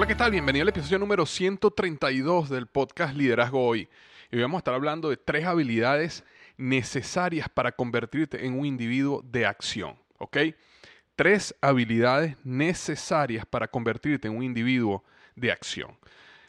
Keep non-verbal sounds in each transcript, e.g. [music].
Hola, ¿qué tal? Bienvenido al episodio número 132 del podcast Liderazgo Hoy. Y hoy vamos a estar hablando de tres habilidades necesarias para convertirte en un individuo de acción. ¿Ok? Tres habilidades necesarias para convertirte en un individuo de acción.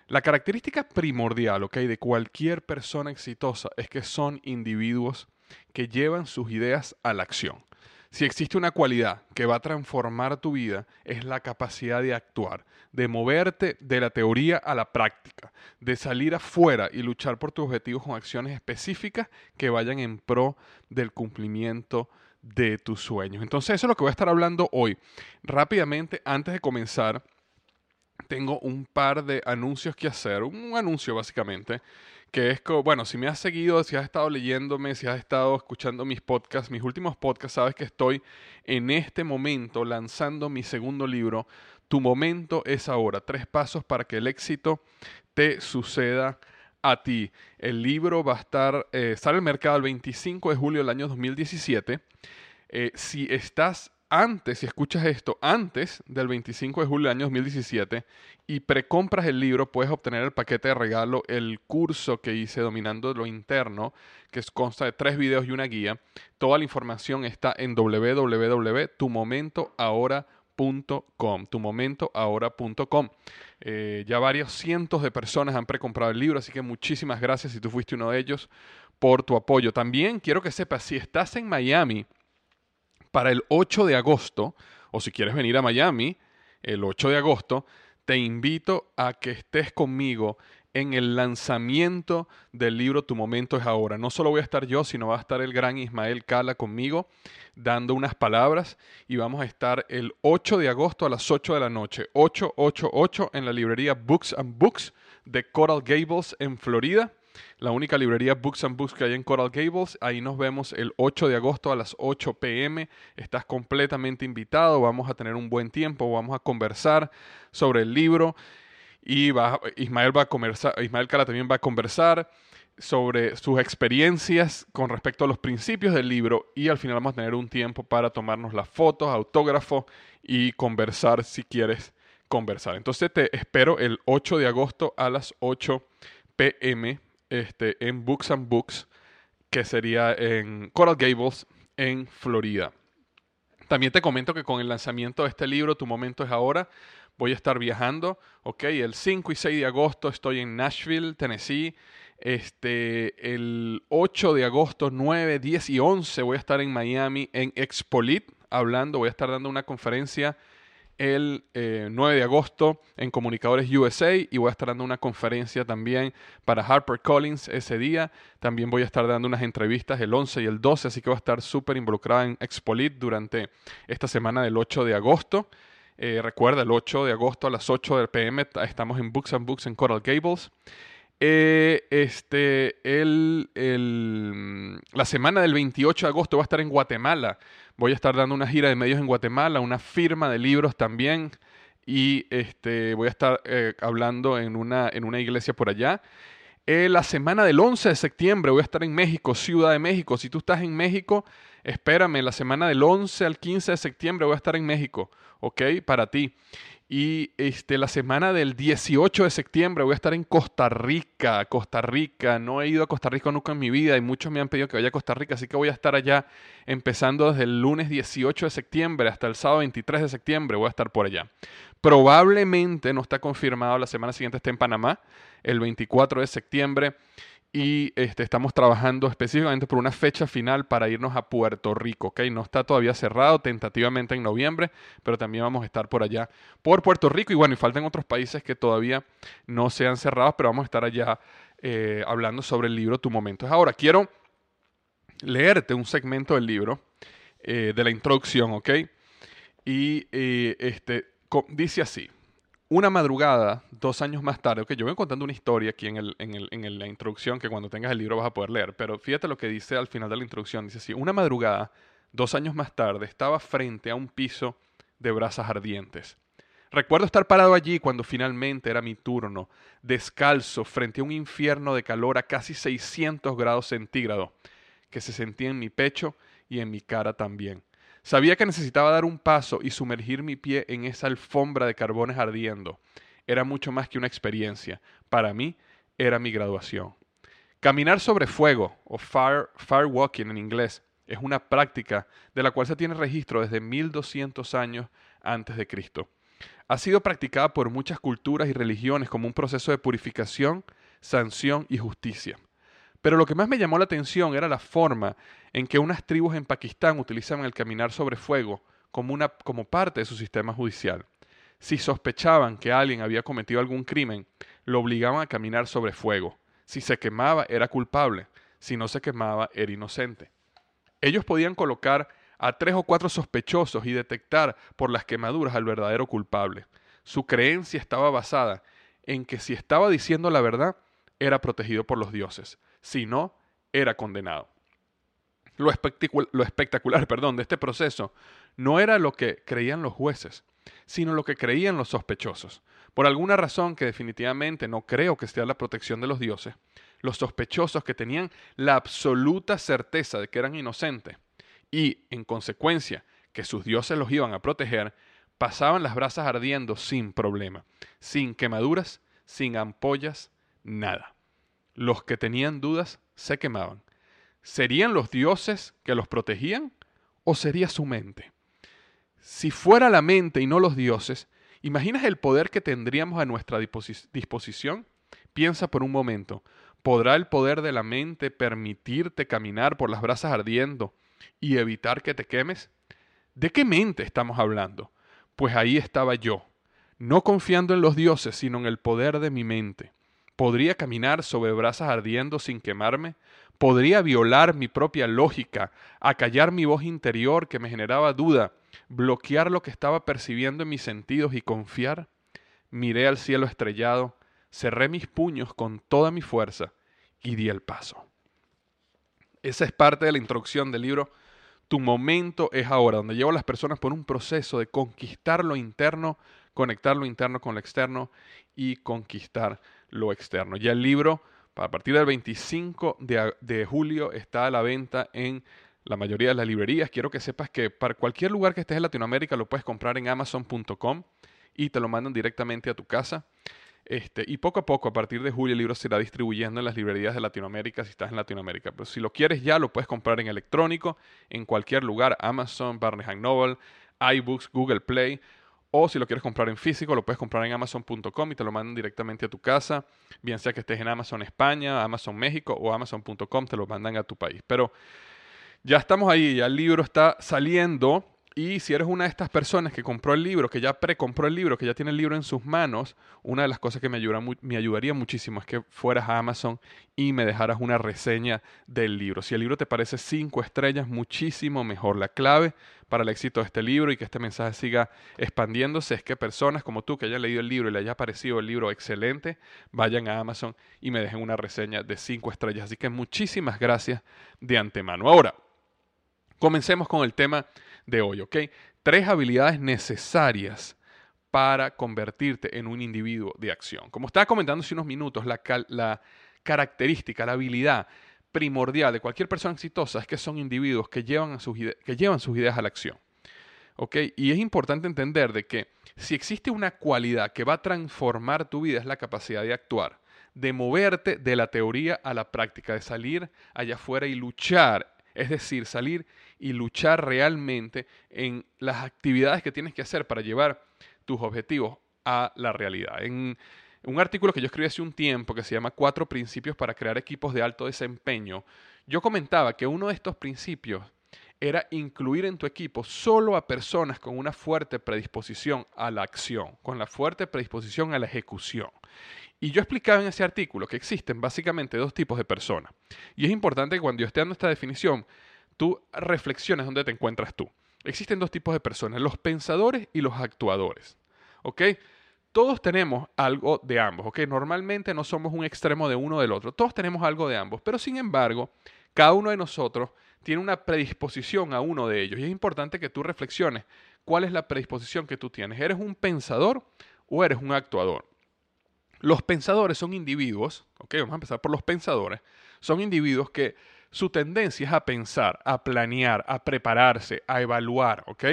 La característica primordial, ¿ok? De cualquier persona exitosa es que son individuos que llevan sus ideas a la acción. Si existe una cualidad que va a transformar tu vida, es la capacidad de actuar, de moverte de la teoría a la práctica, de salir afuera y luchar por tus objetivos con acciones específicas que vayan en pro del cumplimiento de tus sueños. Entonces eso es lo que voy a estar hablando hoy. Rápidamente, antes de comenzar, tengo un par de anuncios que hacer, un anuncio básicamente, que es, co- bueno, si me has seguido, si has estado leyéndome, si has estado escuchando mis podcasts, mis últimos podcasts, sabes que estoy en este momento lanzando mi segundo libro, Tu momento es ahora, tres pasos para que el éxito te suceda a ti. El libro va a estar, eh, sale al mercado el 25 de julio del año 2017. Eh, si estás antes, si escuchas esto antes del 25 de julio del año 2017 y precompras el libro, puedes obtener el paquete de regalo, el curso que hice dominando lo interno, que consta de tres videos y una guía. Toda la información está en www.tumomentoahora.com, tumomentoahora.com. Eh, ya varios cientos de personas han precomprado el libro, así que muchísimas gracias si tú fuiste uno de ellos por tu apoyo. También quiero que sepas, si estás en Miami, para el 8 de agosto, o si quieres venir a Miami, el 8 de agosto, te invito a que estés conmigo en el lanzamiento del libro Tu momento es ahora. No solo voy a estar yo, sino va a estar el gran Ismael Cala conmigo dando unas palabras y vamos a estar el 8 de agosto a las 8 de la noche, 888 en la librería Books and Books de Coral Gables en Florida la única librería Books and Books que hay en Coral Gables. Ahí nos vemos el 8 de agosto a las 8 pm. Estás completamente invitado. Vamos a tener un buen tiempo. Vamos a conversar sobre el libro. Y va- Ismael, va a conversar, Ismael también va a conversar sobre sus experiencias con respecto a los principios del libro. Y al final vamos a tener un tiempo para tomarnos las fotos, autógrafos y conversar si quieres conversar. Entonces te espero el 8 de agosto a las 8 pm este, en Books and Books, que sería en Coral Gables, en Florida. También te comento que con el lanzamiento de este libro, Tu Momento es Ahora, voy a estar viajando, ¿ok? El 5 y 6 de agosto estoy en Nashville, Tennessee. Este, el 8 de agosto, 9, 10 y 11 voy a estar en Miami en Expolit hablando, voy a estar dando una conferencia el 9 eh, de agosto en Comunicadores USA y voy a estar dando una conferencia también para HarperCollins ese día. También voy a estar dando unas entrevistas el 11 y el 12, así que voy a estar súper involucrada en Expolit durante esta semana del 8 de agosto. Eh, recuerda, el 8 de agosto a las 8 del PM estamos en Books and Books en Coral Gables. Eh, este, el, la semana del 28 de agosto voy a estar en Guatemala Voy a estar dando una gira de medios en Guatemala, una firma de libros también. Y este, voy a estar eh, hablando en una, en una iglesia por allá. Eh, la semana del 11 de septiembre voy a estar en México, Ciudad de México. Si tú estás en México, espérame, la semana del 11 al 15 de septiembre voy a estar en México, ¿ok? Para ti. Y este, la semana del 18 de septiembre voy a estar en Costa Rica. Costa Rica. No he ido a Costa Rica nunca en mi vida y muchos me han pedido que vaya a Costa Rica. Así que voy a estar allá empezando desde el lunes 18 de septiembre hasta el sábado 23 de septiembre. Voy a estar por allá. Probablemente no está confirmado. La semana siguiente esté en Panamá. El 24 de septiembre y este, estamos trabajando específicamente por una fecha final para irnos a Puerto Rico, ¿ok? No está todavía cerrado, tentativamente en noviembre, pero también vamos a estar por allá, por Puerto Rico y bueno, y faltan otros países que todavía no se han cerrado, pero vamos a estar allá eh, hablando sobre el libro Tu Momento. Ahora, quiero leerte un segmento del libro, eh, de la introducción, ¿ok? Y eh, este, dice así. Una madrugada, dos años más tarde, ok, yo voy contando una historia aquí en, el, en, el, en la introducción que cuando tengas el libro vas a poder leer, pero fíjate lo que dice al final de la introducción. Dice así, una madrugada, dos años más tarde, estaba frente a un piso de brasas ardientes. Recuerdo estar parado allí cuando finalmente era mi turno, descalzo, frente a un infierno de calor a casi 600 grados centígrados, que se sentía en mi pecho y en mi cara también. Sabía que necesitaba dar un paso y sumergir mi pie en esa alfombra de carbones ardiendo. Era mucho más que una experiencia. Para mí era mi graduación. Caminar sobre fuego, o fire, fire walking en inglés, es una práctica de la cual se tiene registro desde 1200 años antes de Cristo. Ha sido practicada por muchas culturas y religiones como un proceso de purificación, sanción y justicia. Pero lo que más me llamó la atención era la forma en que unas tribus en Pakistán utilizaban el caminar sobre fuego como, una, como parte de su sistema judicial. Si sospechaban que alguien había cometido algún crimen, lo obligaban a caminar sobre fuego. Si se quemaba, era culpable. Si no se quemaba, era inocente. Ellos podían colocar a tres o cuatro sospechosos y detectar por las quemaduras al verdadero culpable. Su creencia estaba basada en que si estaba diciendo la verdad, era protegido por los dioses si no, era condenado. Lo, espectacular [laughs] perdón, de este proceso no era lo que creían los jueces, sino lo que creían los sospechosos. Por alguna razón que definitivamente no creo que sea la protección de los dioses, los sospechosos que tenían la absoluta certeza de que eran inocentes y, en consecuencia, que sus dioses los iban a proteger, pasaban las brasas ardiendo sin problema, sin quemaduras, sin ampollas, nada. Los que tenían dudas se quemaban. ¿Serían los dioses que los protegían o sería su mente? Si fuera la mente y no los dioses, ¿imaginas el poder que tendríamos a nuestra disposición? Piensa por un momento, ¿podrá el poder de la mente permitirte caminar por las brasas ardiendo y evitar que te quemes? ¿De qué mente estamos hablando? Pues ahí estaba yo, no confiando en los dioses, sino en el poder de mi mente. ¿Podría caminar sobre brasas ardiendo sin quemarme? ¿Podría violar mi propia lógica, acallar mi voz interior que me generaba duda, bloquear lo que estaba percibiendo en mis sentidos y confiar? Miré al cielo estrellado, cerré mis puños con toda mi fuerza y di el paso. Esa es parte de la introducción del libro Tu momento es ahora, donde llevo a las personas por un proceso de conquistar lo interno, conectar lo interno con lo externo y conquistar lo externo. Ya el libro, a partir del 25 de, julio, está a la venta en la mayoría de las librerías. Quiero que sepas que para cualquier lugar que estés en Latinoamérica lo puedes comprar en amazon.com y te lo mandan directamente a tu casa. Este, y poco a poco, a partir de julio, el libro se irá distribuyendo en las librerías de Latinoamérica si estás en Latinoamérica. Pero si lo quieres ya, lo puedes comprar en electrónico, en cualquier lugar, Amazon, Barnes Noble, iBooks, Google Play. O si lo quieres comprar en físico, lo puedes comprar en amazon.com y te lo mandan directamente a tu casa, bien sea que estés en Amazon España, Amazon México o amazon.com, te lo mandan a tu país. Pero ya estamos ahí, ya el libro está saliendo y si eres una de estas personas que compró el libro, que ya precompró el libro, que ya tiene el libro en sus manos, una de las cosas que me, me ayudaría muchísimo es que fueras a Amazon y me dejaras una reseña del libro. Si el libro te parece cinco estrellas, muchísimo mejor. La clave para el éxito de este libro y que este mensaje siga expandiéndose es que personas como tú que hayan leído el libro y le haya parecido el libro excelente, vayan a Amazon y me dejen una reseña de cinco estrellas. Así que muchísimas gracias de antemano. Ahora, comencemos con el tema de hoy, ¿ok? Tres habilidades necesarias para convertirte en un individuo de acción. Como estaba comentando hace unos minutos, la, característica, la habilidad primordial de cualquier persona exitosa es que son individuos que llevan, sus, que llevan sus ideas a la acción. ¿ok? Y es importante entender de que si existe una cualidad que va a transformar tu vida es la capacidad de actuar, de moverte de la teoría a la práctica, de salir allá afuera y luchar, es decir, salir y luchar realmente en las actividades que tienes que hacer para llevar tus objetivos a la realidad. En un artículo que yo escribí hace un tiempo que se llama Cuatro principios para crear equipos de alto desempeño, yo comentaba que uno de estos principios era incluir en tu equipo solo a personas con una fuerte predisposición a la acción, con la fuerte predisposición a la ejecución. Y yo explicaba en ese artículo que existen básicamente dos tipos de personas. Y es importante que cuando yo esté dando esta definición, tú reflexiones dónde te encuentras tú. Existen dos tipos de personas, los pensadores y los actuadores. ¿Ok? Todos tenemos algo de ambos, ¿ok? Normalmente no somos un extremo de uno o del otro, todos tenemos algo de ambos, pero sin embargo, cada uno de nosotros tiene una predisposición a uno de ellos y es importante que tú reflexiones cuál es la predisposición que tú tienes. ¿Eres un pensador o eres un actuador? Los pensadores son individuos, ¿ok? Vamos a empezar por los pensadores, son individuos que su tendencia es a pensar, a planear, a prepararse, a evaluar, ¿ok?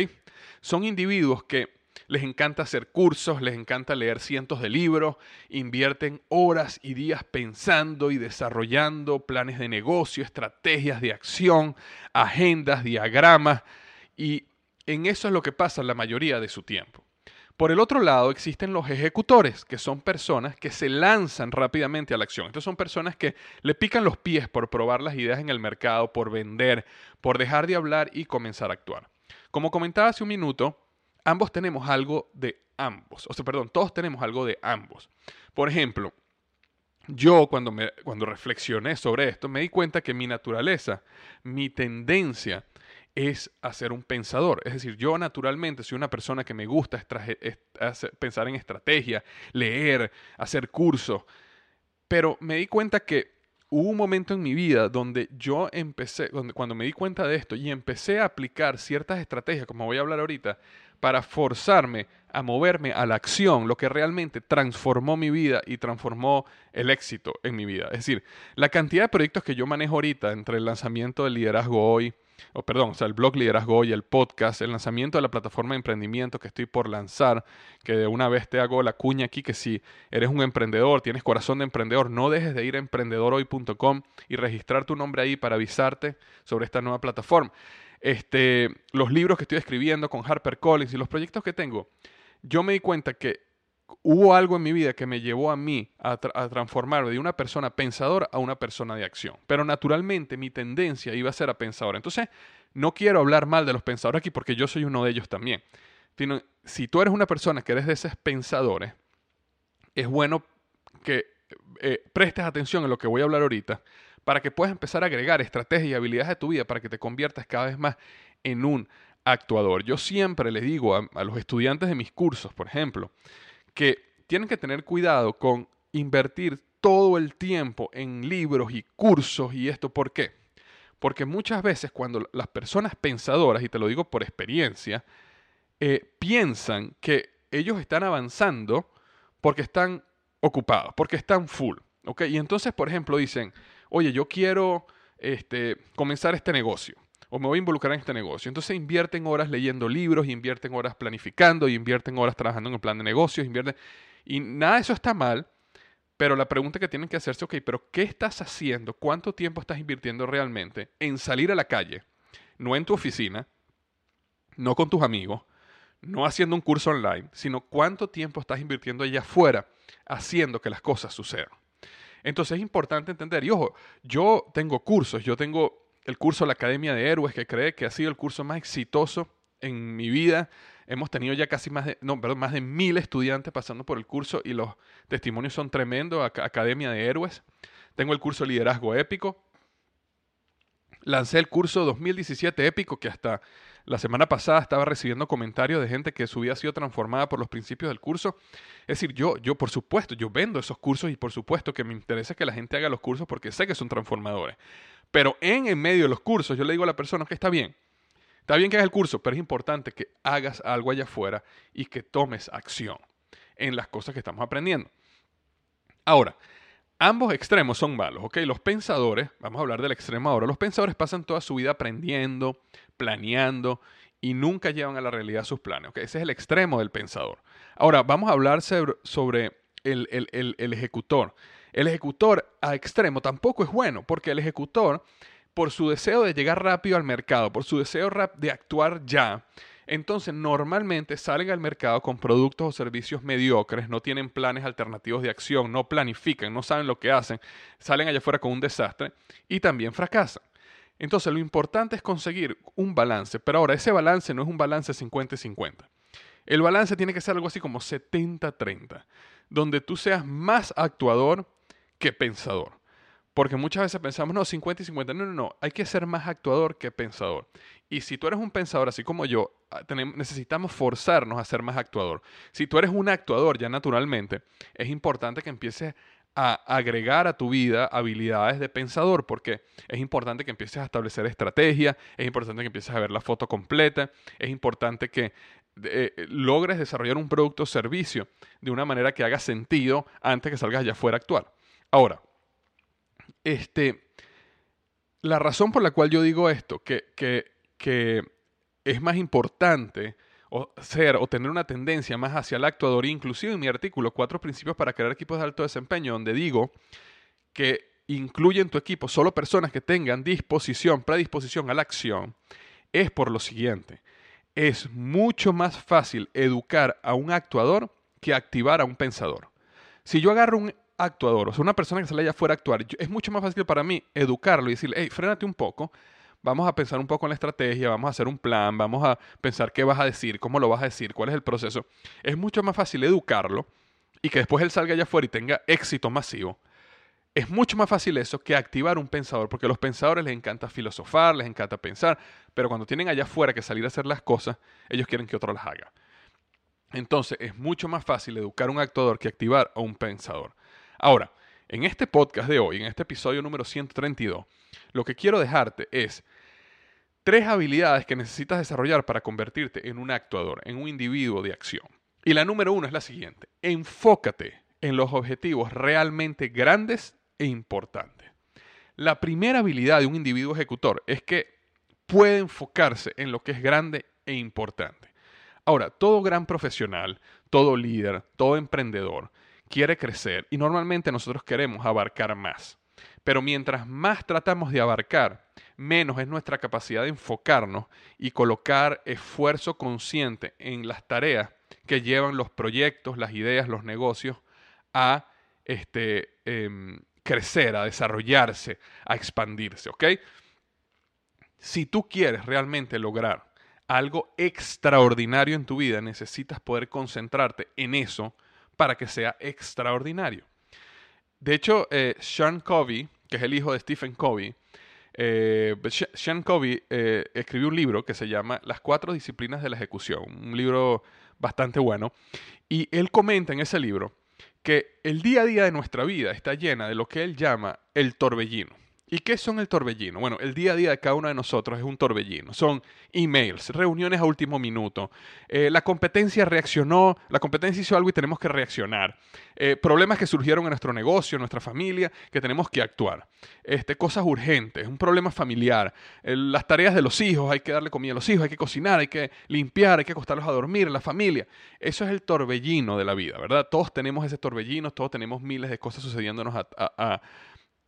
Son individuos que les encanta hacer cursos, les encanta leer cientos de libros, invierten horas y días pensando y desarrollando planes de negocio, estrategias de acción, agendas, diagramas, y en eso es lo que pasa la mayoría de su tiempo. Por el otro lado, existen los ejecutores, que son personas que se lanzan rápidamente a la acción. Estas son personas que le pican los pies por probar las ideas en el mercado, por vender, por dejar de hablar y comenzar a actuar. Como comentaba hace un minuto, ambos tenemos algo de ambos. O sea, perdón, todos tenemos algo de ambos. Por ejemplo, yo cuando, me, cuando reflexioné sobre esto, me di cuenta que mi naturaleza, mi tendencia es hacer un pensador. Es decir, yo naturalmente soy una persona que me gusta pensar en estrategia, leer, hacer cursos, pero me di cuenta que hubo un momento en mi vida donde yo empecé, cuando me di cuenta de esto y empecé a aplicar ciertas estrategias, como voy a hablar ahorita, para forzarme a moverme a la acción, lo que realmente transformó mi vida y transformó el éxito en mi vida. Es decir, la cantidad de proyectos que yo manejo ahorita entre el lanzamiento del liderazgo hoy, o perdón, o sea, el blog Liderazgo y el podcast, el lanzamiento de la plataforma de emprendimiento que estoy por lanzar, que de una vez te hago la cuña aquí, que si eres un emprendedor, tienes corazón de emprendedor, no dejes de ir a emprendedorhoy.com y registrar tu nombre ahí para avisarte sobre esta nueva plataforma. Este, los libros que estoy escribiendo con HarperCollins y los proyectos que tengo, yo me di cuenta que hubo algo en mi vida que me llevó a mí a, transformarme de una persona pensadora a una persona de acción. Pero naturalmente mi tendencia iba a ser a pensadora. Entonces, no quiero hablar mal de los pensadores aquí porque yo soy uno de ellos también. si tú eres una persona que eres de esos pensadores, es bueno que eh, prestes atención en lo que voy a hablar ahorita para que puedas empezar a agregar estrategias y habilidades de tu vida para que te conviertas cada vez más en un actuador. Yo siempre les digo a los estudiantes de mis cursos, por ejemplo, que tienen que tener cuidado con invertir todo el tiempo en libros y cursos y esto. ¿Por qué? Porque muchas veces cuando las personas pensadoras, y te lo digo por experiencia, eh, piensan que ellos están avanzando porque están ocupados, porque están full. Y entonces, por ejemplo, dicen, oye, yo quiero este, comenzar este negocio o me voy a involucrar en este negocio. Entonces invierten horas leyendo libros, invierten horas planificando, invierten horas trabajando en el plan de negocios, invierten... Y nada de eso está mal, pero la pregunta que tienen que hacerse, ok, pero ¿qué estás haciendo? ¿Cuánto tiempo estás invirtiendo realmente en salir a la calle? No en tu oficina, no con tus amigos, no haciendo un curso online, sino cuánto tiempo estás invirtiendo allá afuera haciendo que las cosas sucedan. Entonces es importante entender, y ojo, yo tengo cursos, yo tengo el curso de la Academia de Héroes, que cree que ha sido el curso más exitoso en mi vida. Hemos tenido ya casi más de, no, perdón, más de mil estudiantes pasando por el curso y los testimonios son tremendos. Academia de Héroes. Tengo el curso Liderazgo Épico. Lancé el curso 2017 Épico que hasta la semana pasada estaba recibiendo comentarios de gente que su vida ha sido transformada por los principios del curso. Es decir, yo, yo por supuesto, yo vendo esos cursos y por supuesto que me interesa que la gente haga los cursos porque sé que son transformadores. Pero en, en medio de los cursos yo le digo a la persona que está bien, Está bien que hagas el curso, pero es importante que hagas algo allá afuera y que tomes acción en las cosas que estamos aprendiendo. Ahora, ambos extremos son malos, ¿ok? Los pensadores, vamos a hablar del extremo ahora, los pensadores pasan toda su vida aprendiendo, planeando y nunca llevan a la realidad sus planes, ¿ok? Ese es el extremo del pensador. Ahora, vamos a hablar sobre el, ejecutor. El ejecutor a extremo tampoco es bueno, porque el ejecutor por su deseo de llegar rápido al mercado, por su deseo de actuar ya, entonces normalmente salen al mercado con productos o servicios mediocres, no tienen planes alternativos de acción, no planifican, no saben lo que hacen, salen allá afuera con un desastre y también fracasan. Entonces lo importante es conseguir un balance, pero ahora ese balance no es un balance 50-50. El balance tiene que ser algo así como 70-30, donde tú seas más actuador que pensador. Porque muchas veces pensamos, no, 50 y 50. No, no, no. Hay que ser más actuador que pensador. Y si tú eres un pensador así como yo, ah, necesitamos forzarnos a ser más actuador. Si tú eres un actuador ya naturalmente, es importante que empieces a agregar a tu vida habilidades de pensador, porque es importante que empieces a establecer estrategia, es importante que empieces a ver la foto completa, es importante que eh, logres desarrollar un producto o servicio de una manera que haga sentido antes que salgas allá afuera a actuar. Ahora, este, la razón por la cual yo digo esto, que, que, es más importante o ser o tener una tendencia más hacia el actuador, inclusive en mi artículo, Cuatro Principios para crear equipos de alto desempeño, donde digo que incluye en tu equipo solo personas que tengan disposición, predisposición a la acción, es por lo siguiente. Es mucho más fácil educar a un actuador que activar a un pensador. Si yo agarro un actuador, o sea, una persona que sale allá afuera a actuar, es mucho más fácil para mí educarlo y decirle, hey, frénate un poco, vamos a pensar un poco en la estrategia, vamos a hacer un plan, vamos a pensar qué vas a decir, cómo lo vas a decir, cuál es el proceso. Es mucho más fácil educarlo y que después él salga allá afuera y tenga éxito masivo. Es mucho más fácil eso que activar un pensador, porque a los pensadores les encanta filosofar, les encanta pensar, pero cuando tienen allá afuera que salir a hacer las cosas, ellos quieren que otro las haga. Entonces es mucho más fácil educar a un actuador que activar a un pensador. Ahora, en este podcast de hoy, en este episodio número 132, lo que quiero dejarte es tres habilidades que necesitas desarrollar para convertirte en un actuador, en un individuo de acción. Y la número uno es la siguiente. Enfócate en los objetivos realmente grandes e importantes. La primera habilidad de un individuo ejecutor es que puede enfocarse en lo que es grande e importante. Ahora, todo gran profesional, todo líder, todo emprendedor quiere crecer y normalmente nosotros queremos abarcar más. Pero mientras más tratamos de abarcar, menos es nuestra capacidad de enfocarnos y colocar esfuerzo consciente en las tareas que llevan los proyectos, las ideas, los negocios a este, em, crecer, a desarrollarse, a expandirse. ¿ok? Si tú quieres realmente lograr algo extraordinario en tu vida, necesitas poder concentrarte en eso para que sea extraordinario. De hecho, eh, Sean Covey, que es el hijo de Stephen Covey, eh, Sean Covey eh, escribió un libro que se llama Las cuatro disciplinas de la ejecución, un libro bastante bueno, y él comenta en ese libro que el día a día de nuestra vida está llena de lo que él llama el torbellino. ¿Y qué son el torbellino? Bueno, el día a día de cada uno de nosotros es un torbellino. Son emails, reuniones a último minuto. Eh, la competencia reaccionó, la competencia hizo algo y tenemos que reaccionar. Eh, problemas que surgieron en nuestro negocio, en nuestra familia, que tenemos que actuar. Este, cosas urgentes, un problema familiar. las tareas de los hijos, hay que darle comida a los hijos, hay que cocinar, hay que limpiar, hay que acostarlos a dormir, la familia. Eso es el torbellino de la vida, ¿verdad? Todos tenemos ese torbellino, todos tenemos miles de cosas sucediéndonos a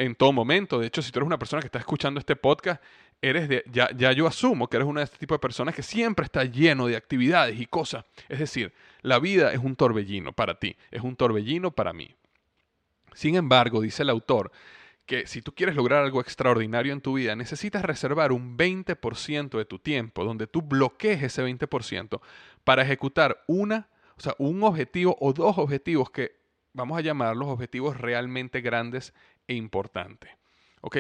en todo momento. De hecho, si tú eres una persona que está escuchando este podcast, eres de, ya, ya yo asumo que eres una de este tipo de personas que siempre está lleno de actividades y cosas. Es decir, la vida es un torbellino para ti, es un torbellino para mí. Sin embargo, dice el autor, que si tú quieres lograr algo extraordinario en tu vida, necesitas reservar un 20% de tu tiempo, donde tú bloquees ese 20% para ejecutar una, o sea, un objetivo o dos objetivos que vamos a llamarlos objetivos realmente grandes e importante. ¿Ok?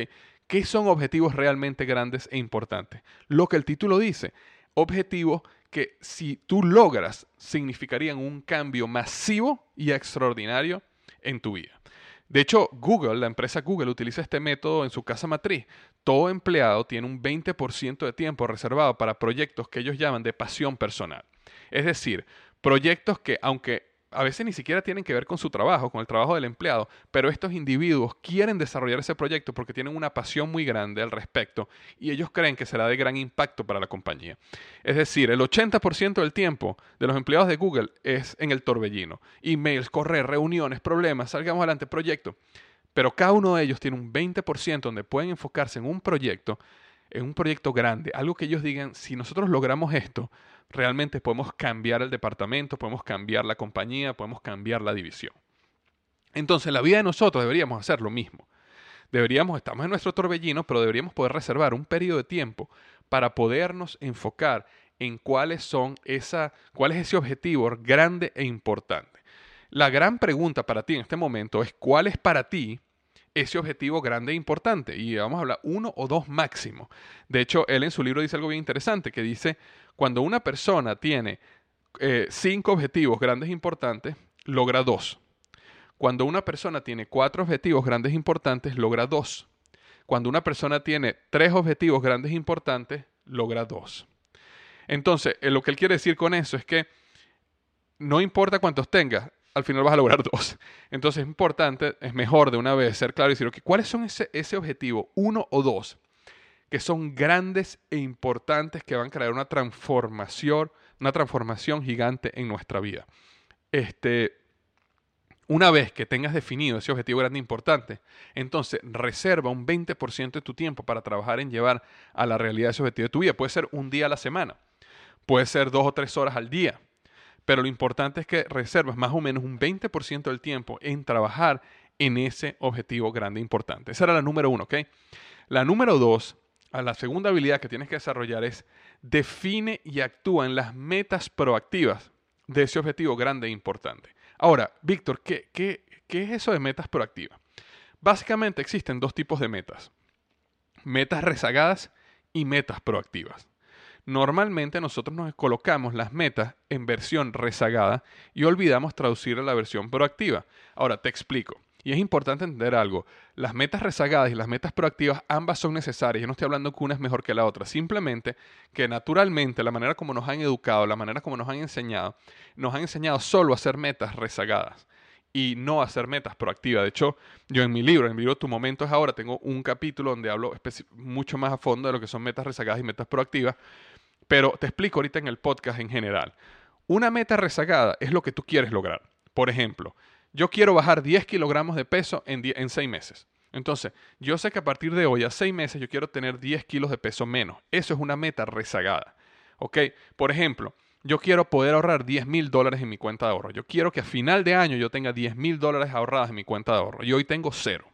¿Qué son objetivos realmente grandes e importantes? Lo que el título dice, objetivos que si tú logras significarían un cambio masivo y extraordinario en tu vida. De hecho, Google, la empresa Google, utiliza este método en su casa matriz. Todo empleado tiene un 20% de tiempo reservado para proyectos que ellos llaman de pasión personal. Es decir, proyectos que, aunque a veces ni siquiera tienen que ver con su trabajo, con el trabajo del empleado, pero estos individuos quieren desarrollar ese proyecto porque tienen una pasión muy grande al respecto y ellos creen que será de gran impacto para la compañía. Es decir, el 80% del tiempo de los empleados de Google es en el torbellino. Emails, correr, reuniones, problemas, salgamos adelante, proyecto. Pero cada uno de ellos tiene un 20% donde pueden enfocarse en un proyecto, en un proyecto grande, algo que ellos digan, si nosotros logramos esto, realmente podemos cambiar el departamento, podemos cambiar la compañía, podemos cambiar la división. Entonces, la vida de nosotros deberíamos hacer lo mismo. Deberíamos, estamos en nuestro torbellino, pero deberíamos poder reservar un periodo de tiempo para podernos enfocar en cuáles son esa, cuál es ese objetivo grande e importante. La gran pregunta para ti en este momento es cuál es para ti ese objetivo grande e importante. Y vamos a hablar uno o dos máximo. De hecho, él en su libro dice algo bien interesante, que dice, cuando una persona tiene eh, cinco objetivos grandes e importantes, logra dos. Cuando una persona tiene cuatro objetivos grandes e importantes, logra dos. Cuando una persona tiene tres objetivos grandes e importantes, logra dos. Entonces, eh, lo que él quiere decir con eso es que no importa cuántos tengas, al final vas a lograr [laughs] dos. Entonces es importante, es mejor de una vez ser claro y decir, ¿cuáles son ese, ese objetivo, uno o dos, que son grandes e importantes que van a crear una transformación, una transformación gigante en nuestra vida? Este, una vez que tengas definido ese objetivo grande e importante, entonces reserva un 20% de tu tiempo para trabajar en llevar a la realidad ese objetivo de tu vida. Puede ser un día a la semana, puede ser dos o tres horas al día, pero lo importante es que reservas más o menos un 20% del tiempo en trabajar en ese objetivo grande e importante. Esa era la número uno, ¿ok? La número dos, la segunda habilidad que tienes que desarrollar es define y actúa en las metas proactivas de ese objetivo grande e importante. Ahora, Víctor, ¿qué, qué, qué es eso de metas proactivas? Básicamente existen dos tipos de metas. Metas rezagadas y metas proactivas. Normalmente nosotros nos colocamos las metas en versión rezagada y olvidamos traducir a la versión proactiva. Ahora te explico. Y es importante entender algo. Las metas rezagadas y las metas proactivas ambas son necesarias. Yo no estoy hablando que una es mejor que la otra. Simplemente que naturalmente la manera como nos han educado, la manera como nos han enseñado, nos han enseñado solo a hacer metas rezagadas y no hacer metas proactivas. De hecho, yo en mi libro, en mi libro Tu Momento es Ahora, tengo un capítulo donde hablo mucho más a fondo de lo que son metas rezagadas y metas proactivas. Pero te explico ahorita en el podcast en general. Una meta rezagada es lo que tú quieres lograr. Por ejemplo, yo quiero bajar 10 kilogramos de peso en, en 6 meses. Entonces, yo sé que a partir de hoy, a 6 meses, yo quiero tener 10 kilos de peso menos. Eso es una meta rezagada. ¿Ok? Por ejemplo, yo quiero poder ahorrar 10 mil dólares en mi cuenta de ahorro. Yo quiero que a final de año yo tenga 10 mil dólares ahorrados en mi cuenta de ahorro. Y hoy tengo cero.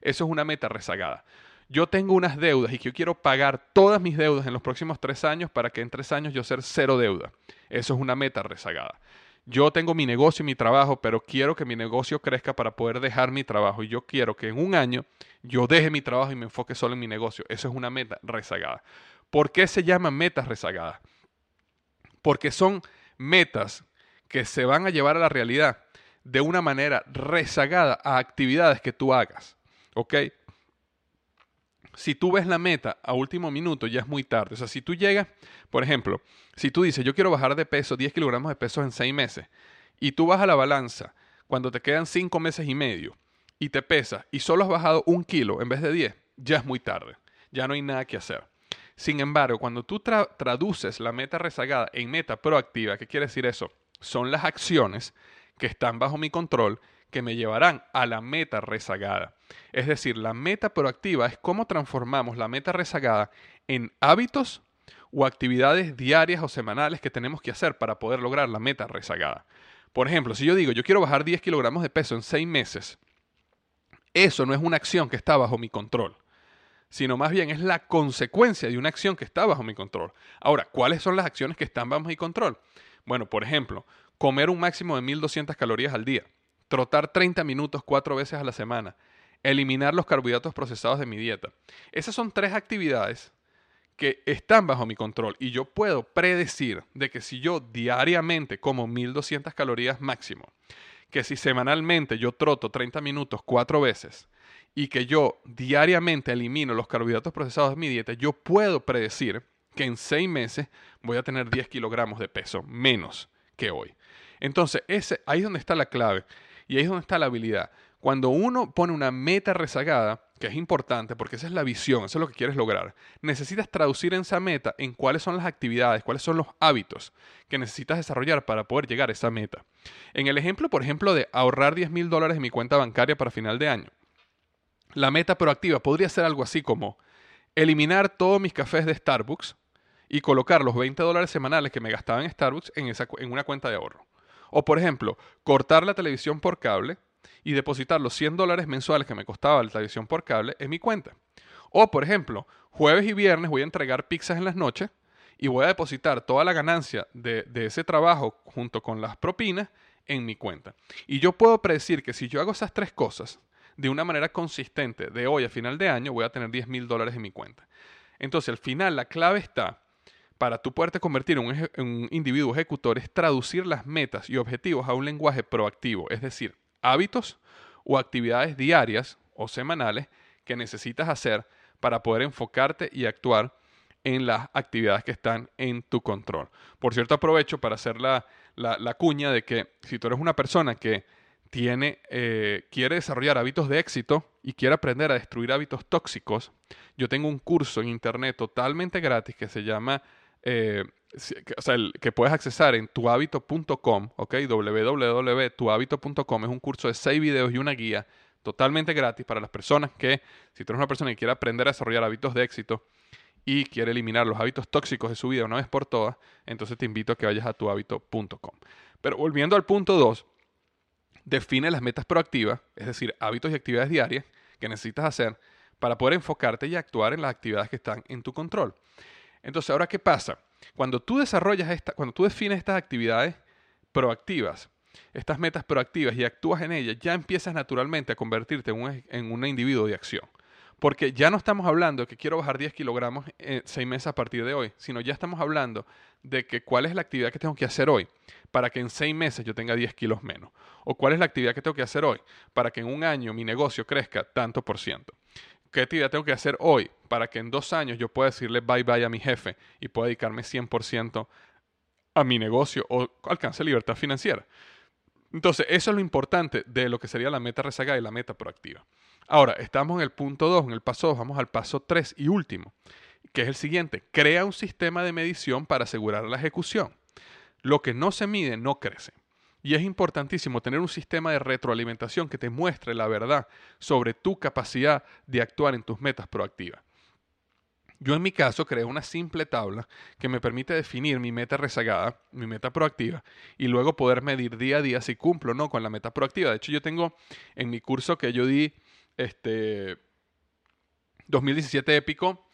Eso es una meta rezagada yo tengo unas deudas y que yo quiero pagar todas mis deudas en los próximos tres años para que en tres años yo ser cero deuda. Eso es una meta rezagada. Yo tengo mi negocio y mi trabajo, pero quiero que mi negocio crezca para poder dejar mi trabajo. Y yo quiero que en un año yo deje mi trabajo y me enfoque solo en mi negocio. Eso es una meta rezagada. ¿Por qué se llaman metas rezagadas? Porque son metas que se van a llevar a la realidad de una manera rezagada a actividades que tú hagas. ¿Ok? si tú ves la meta a último minuto, ya es muy tarde. O sea, si tú llegas, por ejemplo, si tú dices, yo quiero bajar de peso 10 kilogramos de peso en 6 meses, y tú vas a la balanza cuando te quedan 5 meses y medio, y te pesas, y solo has bajado un kilo en vez de 10, ya es muy tarde. Ya no hay nada que hacer. Sin embargo, cuando tú traduces la meta rezagada en meta proactiva, ¿qué quiere decir eso? Son las acciones que están bajo mi control que me llevarán a la meta rezagada. Es decir, la meta proactiva es cómo transformamos la meta rezagada en hábitos o actividades diarias o semanales que tenemos que hacer para poder lograr la meta rezagada. Por ejemplo, si yo digo, yo quiero bajar 10 kilogramos de peso en 6 meses, eso no es una acción que está bajo mi control, sino más bien es la consecuencia de una acción que está bajo mi control. Ahora, ¿cuáles son las acciones que están bajo mi control? Bueno, por ejemplo, comer un máximo de 1200 calorías al día trotar 30 minutos cuatro veces a la semana, eliminar los carbohidratos procesados de mi dieta. Esas son tres actividades que están bajo mi control y yo puedo predecir de que si yo diariamente como 1200 calorías máximo, que si semanalmente yo troto 30 minutos cuatro veces y que yo diariamente elimino los carbohidratos procesados de mi dieta, yo puedo predecir que en seis meses voy a tener 10 kilogramos de peso menos que hoy. Entonces, ahí es donde está la clave. Y ahí es donde está la habilidad. Cuando uno pone una meta rezagada, que es importante porque esa es la visión, eso es lo que quieres lograr, necesitas traducir en esa meta en cuáles son las actividades, cuáles son los hábitos que necesitas desarrollar para poder llegar a esa meta. En el ejemplo, por ejemplo, de ahorrar 10 mil dólares en mi cuenta bancaria para final de año, la meta proactiva podría ser algo así como eliminar todos mis cafés de Starbucks y colocar los 20 dólares semanales que me gastaba en Starbucks en, esa, en una cuenta de ahorro. O por ejemplo, cortar la televisión por cable y depositar los 100 dólares mensuales que me costaba la televisión por cable en mi cuenta. O por ejemplo, jueves y viernes voy a entregar pizzas en las noches y voy a depositar toda la ganancia de, de, ese trabajo junto con las propinas en mi cuenta. Y yo puedo predecir que si yo hago esas tres cosas de una manera consistente de hoy a final de año, voy a tener 10 mil dólares en mi cuenta. Entonces, al final, la clave está para tú poderte convertir en un, individuo ejecutor es traducir las metas y objetivos a un lenguaje proactivo, es decir, hábitos o actividades diarias o semanales que necesitas hacer para poder enfocarte y actuar en las actividades que están en tu control. Por cierto, aprovecho para hacer la, cuña de que si tú eres una persona que tiene, eh, quiere desarrollar hábitos de éxito y quiere aprender a destruir hábitos tóxicos, yo tengo un curso en internet totalmente gratis que se llama eh, o sea, que puedes accesar en tuhabito.com, ok, www.tuhabito.com es un curso de seis videos y una guía totalmente gratis para las personas que, si tú eres una persona que quiere aprender a desarrollar hábitos de éxito y quiere eliminar los hábitos tóxicos de su vida una vez por todas, entonces te invito a que vayas a tuhabito.com. Pero volviendo al punto 2, define las metas proactivas, es decir, hábitos y actividades diarias que necesitas hacer para poder enfocarte y actuar en las actividades que están en tu control. Entonces, ahora, ¿qué pasa? Cuando tú desarrollas esta, cuando tú defines estas actividades proactivas, estas metas proactivas y actúas en ellas, ya empiezas naturalmente a convertirte en un, individuo de acción. Porque ya no estamos hablando de que quiero bajar 10 kilogramos en seis meses a partir de hoy, sino ya estamos hablando de que cuál es la actividad que tengo que hacer hoy para que en seis meses yo tenga 10 kilos menos. O cuál es la actividad que tengo que hacer hoy para que en un año mi negocio crezca tanto por ciento. ¿Qué actividad tengo que hacer hoy para que en dos años yo pueda decirle bye bye a mi jefe y pueda dedicarme 100% a mi negocio o alcance libertad financiera? Entonces, eso es lo importante de lo que sería la meta rezagada y la meta proactiva. Ahora, estamos en el punto 2, en el paso 2, vamos al paso 3 y último, que es el siguiente. Crea un sistema de medición para asegurar la ejecución. Lo que no se mide no crece. Y es importantísimo tener un sistema de retroalimentación que te muestre la verdad sobre tu capacidad de actuar en tus metas proactivas. Yo en mi caso creé una simple tabla que me permite definir mi meta rezagada, mi meta proactiva, y luego poder medir día a día si cumplo o no con la meta proactiva. De hecho, yo tengo en mi curso que yo di este 2017 épico,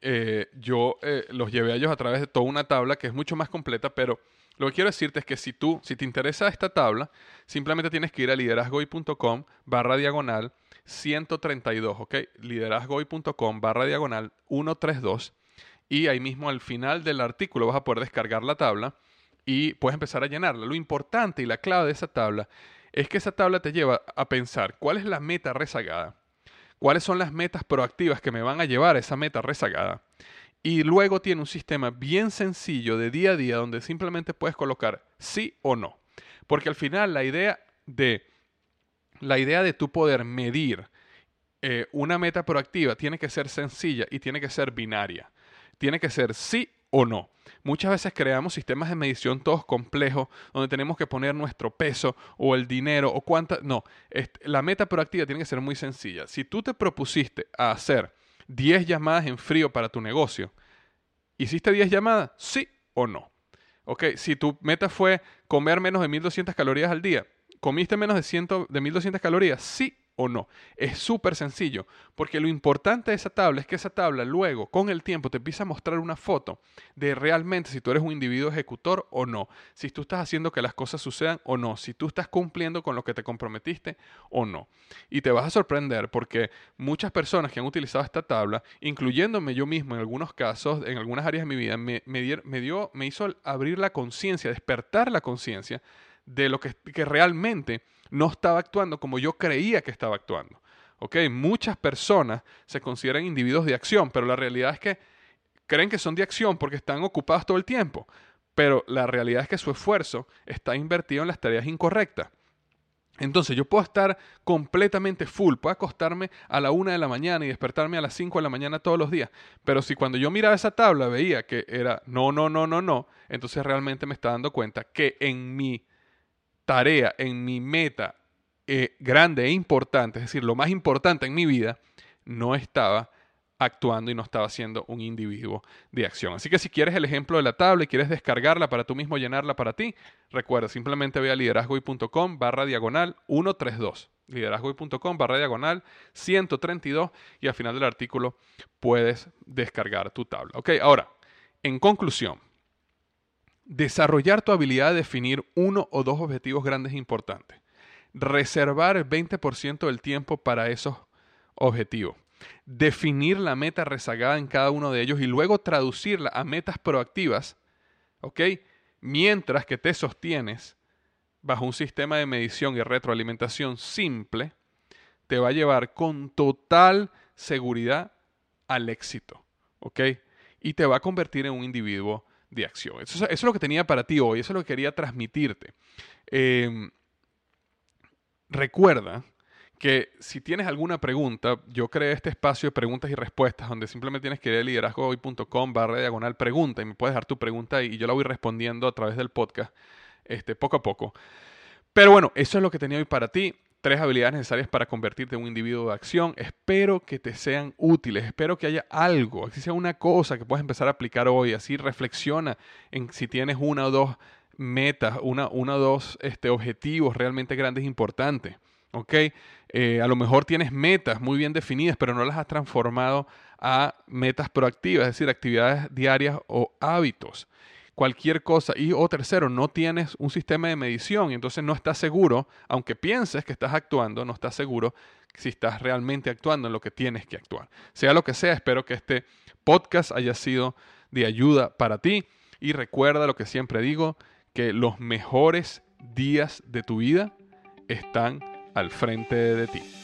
eh, yo eh, los llevé a ellos a través de toda una tabla que es mucho más completa, pero lo que quiero decirte es que si tú, si te interesa esta tabla, simplemente tienes que ir a liderazgoy.com barra diagonal 132, ¿ok? liderazgoy.com barra diagonal 132 y ahí mismo al final del artículo vas a poder descargar la tabla y puedes empezar a llenarla. Lo importante y la clave de esa tabla es que esa tabla te lleva a pensar cuál es la meta rezagada, cuáles son las metas proactivas que me van a llevar a esa meta rezagada. Y luego tiene un sistema bien sencillo de día a día donde simplemente puedes colocar sí o no. Porque al final la idea de la idea de tu poder medir eh, una meta proactiva tiene que ser sencilla y tiene que ser binaria. Tiene que ser sí o no. Muchas veces creamos sistemas de medición todos complejos donde tenemos que poner nuestro peso o el dinero o cuánta... No, la meta proactiva tiene que ser muy sencilla. Si tú te propusiste a hacer 10 llamadas en frío para tu negocio, ¿hiciste 10 llamadas? Sí o no. Ok, si tu meta fue comer menos de 1200 calorías al día, ¿comiste menos de, 100, de 1200 calorías? Sí o no. Es súper sencillo, porque lo importante de esa tabla es que esa tabla luego, con el tiempo, te empieza a mostrar una foto de realmente si tú eres un individuo ejecutor o no, si tú estás haciendo que las cosas sucedan o no, si tú estás cumpliendo con lo que te comprometiste o no. Y te vas a sorprender porque muchas personas que han utilizado esta tabla, incluyéndome yo mismo en algunos casos, en algunas áreas de mi vida, me, me, dio, me hizo abrir la conciencia, despertar la conciencia de lo que, que realmente no estaba actuando como yo creía que estaba actuando. ¿Ok? Muchas personas se consideran individuos de acción, pero la realidad es que creen que son de acción porque están ocupados todo el tiempo. Pero la realidad es que su esfuerzo está invertido en las tareas incorrectas. Entonces yo puedo estar completamente full, puedo acostarme a la una de la mañana y despertarme a las cinco de la mañana todos los días. Pero si cuando yo miraba esa tabla veía que era no, no, no, no, no, entonces realmente me está dando cuenta que en mi tarea, en mi meta eh, grande e importante, es decir, lo más importante en mi vida, no estaba actuando y no estaba siendo un individuo de acción. Así que si quieres el ejemplo de la tabla y quieres descargarla para tú mismo llenarla para ti, recuerda, simplemente ve a liderazgoy.com barra diagonal 132 liderazgoy.com barra diagonal 132 y al final del artículo puedes descargar tu tabla. Ok, ahora, en conclusión, Desarrollar tu habilidad de definir uno o dos objetivos grandes e importantes. Reservar el 20% del tiempo para esos objetivos. Definir la meta rezagada en cada uno de ellos y luego traducirla a metas proactivas, ¿ok? Mientras que te sostienes bajo un sistema de medición y retroalimentación simple, te va a llevar con total seguridad al éxito, ¿ok? Y te va a convertir en un individuo de acción. Eso, es lo que tenía para ti hoy, eso es lo que quería transmitirte. Em, recuerda que si tienes alguna pregunta, yo creé este espacio de preguntas y respuestas donde simplemente tienes que ir a liderazgohoy.com barra diagonal pregunta y me puedes dar tu pregunta y yo la voy respondiendo a través del podcast este, poco a poco. Pero bueno, eso es lo que tenía hoy para ti tres habilidades necesarias para convertirte en un individuo de acción. Espero que te sean útiles, espero que haya algo, así sea una cosa que puedas empezar a aplicar hoy, así reflexiona en si tienes una o dos metas, una, o dos este, objetivos realmente grandes e importantes. ¿ok? Eh, a lo mejor tienes metas muy bien definidas, pero no las has transformado a metas proactivas, es decir, actividades diarias o hábitos cualquier cosa. Y o tercero, no tienes un sistema de medición y entonces no estás seguro, aunque pienses que estás actuando, no estás seguro si estás realmente actuando en lo que tienes que actuar. Sea lo que sea, espero que este podcast haya sido de ayuda para ti y recuerda lo que siempre digo, que los mejores días de tu vida están al frente de ti.